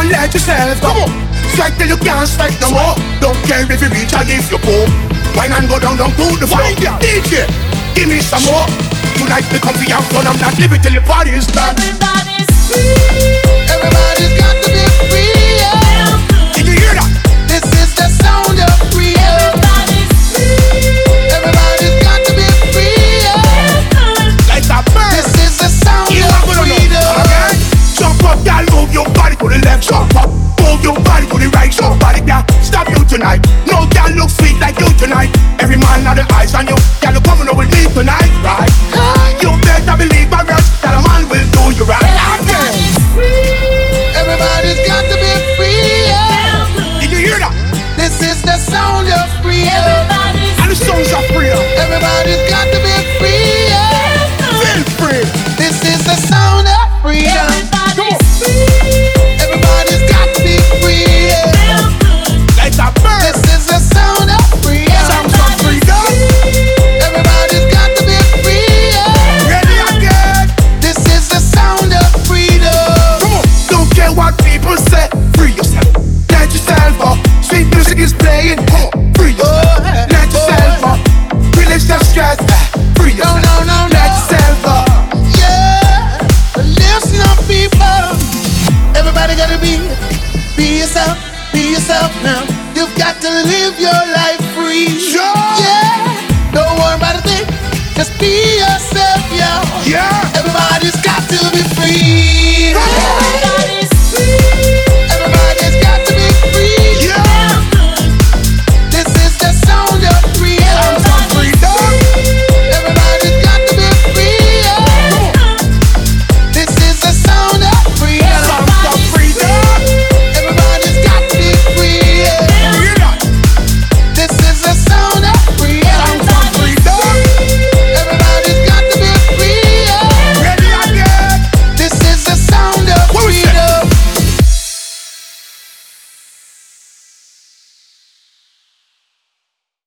one let yourself. Come on, strike till you can't strike no more. Don't care if you reach or if you poor. Wine and go down, down to the floor. DJ, give me some more. Tonight the comfy and fun. I'm not leaving till your body's done. Everybody's, everybody's got to be. songs of prayer. Everybody's got to be free. Yeah. Feel free. This is the sound. Be yourself, be yourself now. You've got to live your life free. Sure. Yeah. Don't worry about a thing. Just be yourself, y'all. Yeah.